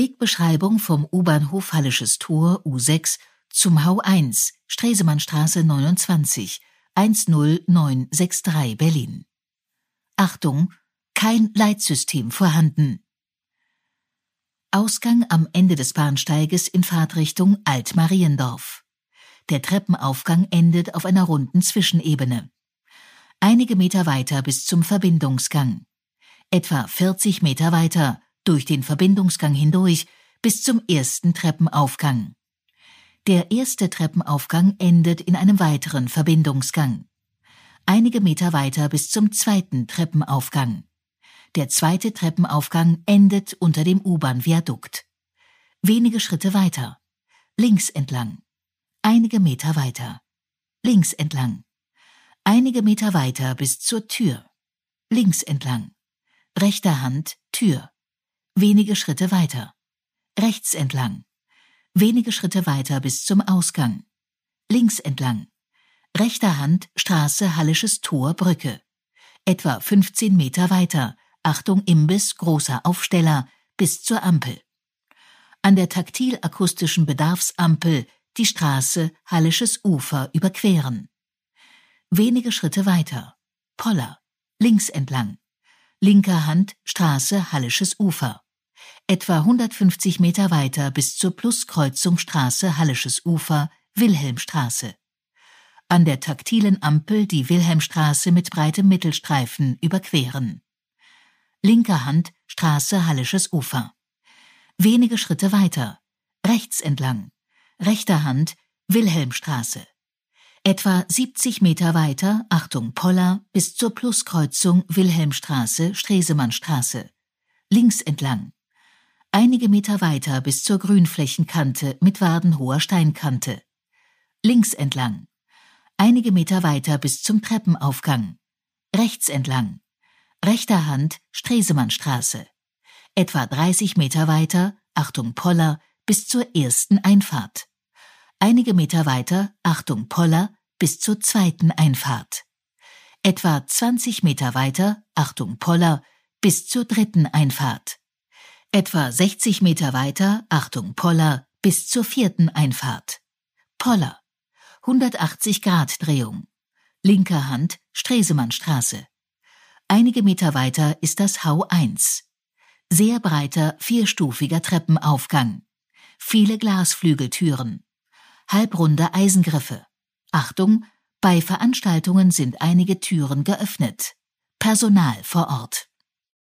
Wegbeschreibung vom U-Bahnhof Hallisches Tor U6 zum Hau1, Stresemannstraße 29, 10963 Berlin. Achtung, kein Leitsystem vorhanden. Ausgang am Ende des Bahnsteiges in Fahrtrichtung Altmariendorf. Der Treppenaufgang endet auf einer runden Zwischenebene. Einige Meter weiter bis zum Verbindungsgang. Etwa 40 Meter weiter durch den Verbindungsgang hindurch bis zum ersten Treppenaufgang. Der erste Treppenaufgang endet in einem weiteren Verbindungsgang. Einige Meter weiter bis zum zweiten Treppenaufgang. Der zweite Treppenaufgang endet unter dem U-Bahn-Viadukt. Wenige Schritte weiter. Links entlang. Einige Meter weiter. Links entlang. Einige Meter weiter bis zur Tür. Links entlang. Rechter Hand Tür. Wenige Schritte weiter. Rechts entlang. Wenige Schritte weiter bis zum Ausgang. Links entlang. Rechter Hand Straße Hallisches Tor Brücke. Etwa 15 Meter weiter Achtung Imbiss, großer Aufsteller, bis zur Ampel. An der taktil-akustischen Bedarfsampel die Straße Hallisches Ufer überqueren. Wenige Schritte weiter. Poller. Links entlang. Linker Hand Straße Hallisches Ufer. Etwa 150 Meter weiter bis zur Pluskreuzung Straße Hallisches Ufer, Wilhelmstraße. An der taktilen Ampel die Wilhelmstraße mit breitem Mittelstreifen überqueren linker Hand Straße Hallisches Ufer. Wenige Schritte weiter, rechts entlang, rechter Hand Wilhelmstraße. Etwa 70 Meter weiter, Achtung Poller, bis zur Pluskreuzung Wilhelmstraße, Stresemannstraße. Links entlang. Einige Meter weiter bis zur Grünflächenkante mit wadenhoher Steinkante. Links entlang. Einige Meter weiter bis zum Treppenaufgang. Rechts entlang rechter Hand Stresemannstraße. Etwa 30 Meter weiter, Achtung Poller, bis zur ersten Einfahrt. Einige Meter weiter, Achtung Poller, bis zur zweiten Einfahrt. Etwa 20 Meter weiter, Achtung Poller, bis zur dritten Einfahrt. Etwa 60 Meter weiter, Achtung Poller, bis zur vierten Einfahrt. Poller. 180 Grad Drehung. Linker Hand Stresemannstraße. Einige Meter weiter ist das Hau1. Sehr breiter, vierstufiger Treppenaufgang. Viele Glasflügeltüren. Halbrunde Eisengriffe. Achtung, bei Veranstaltungen sind einige Türen geöffnet. Personal vor Ort.